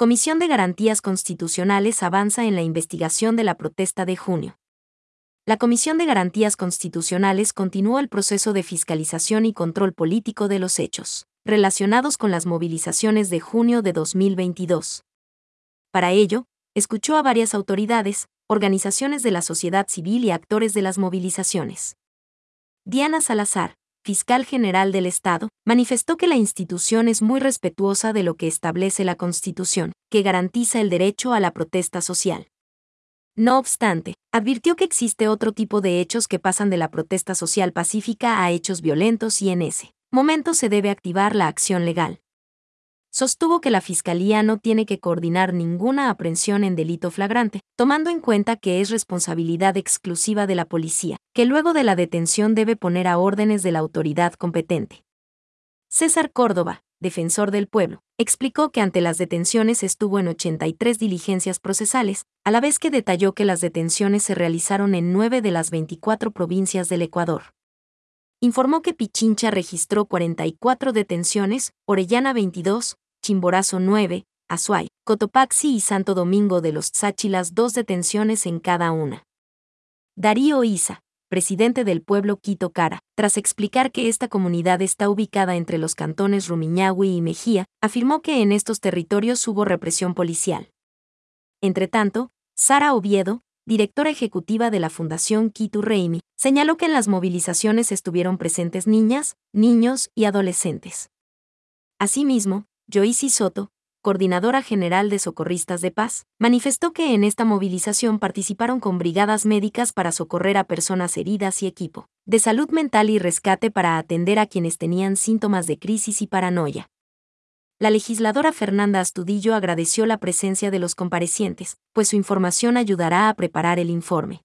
Comisión de Garantías Constitucionales avanza en la investigación de la protesta de junio. La Comisión de Garantías Constitucionales continuó el proceso de fiscalización y control político de los hechos relacionados con las movilizaciones de junio de 2022. Para ello, escuchó a varias autoridades, organizaciones de la sociedad civil y actores de las movilizaciones. Diana Salazar, fiscal general del Estado, manifestó que la institución es muy respetuosa de lo que establece la Constitución, que garantiza el derecho a la protesta social. No obstante, advirtió que existe otro tipo de hechos que pasan de la protesta social pacífica a hechos violentos y en ese momento se debe activar la acción legal. Sostuvo que la Fiscalía no tiene que coordinar ninguna aprehensión en delito flagrante, tomando en cuenta que es responsabilidad exclusiva de la policía, que luego de la detención debe poner a órdenes de la autoridad competente. César Córdoba, defensor del pueblo, explicó que ante las detenciones estuvo en 83 diligencias procesales, a la vez que detalló que las detenciones se realizaron en 9 de las 24 provincias del Ecuador informó que Pichincha registró 44 detenciones, Orellana 22, Chimborazo 9, Azuay, Cotopaxi y Santo Domingo de los Tsáchilas dos detenciones en cada una. Darío Isa, presidente del pueblo Quito Cara, tras explicar que esta comunidad está ubicada entre los cantones Rumiñahui y Mejía, afirmó que en estos territorios hubo represión policial. Entretanto, Sara Oviedo, directora ejecutiva de la Fundación Kitu Reimi, señaló que en las movilizaciones estuvieron presentes niñas, niños y adolescentes. Asimismo, Joyce Soto, coordinadora general de Socorristas de Paz, manifestó que en esta movilización participaron con brigadas médicas para socorrer a personas heridas y equipo de salud mental y rescate para atender a quienes tenían síntomas de crisis y paranoia la legisladora Fernanda Astudillo agradeció la presencia de los comparecientes, pues su información ayudará a preparar el informe.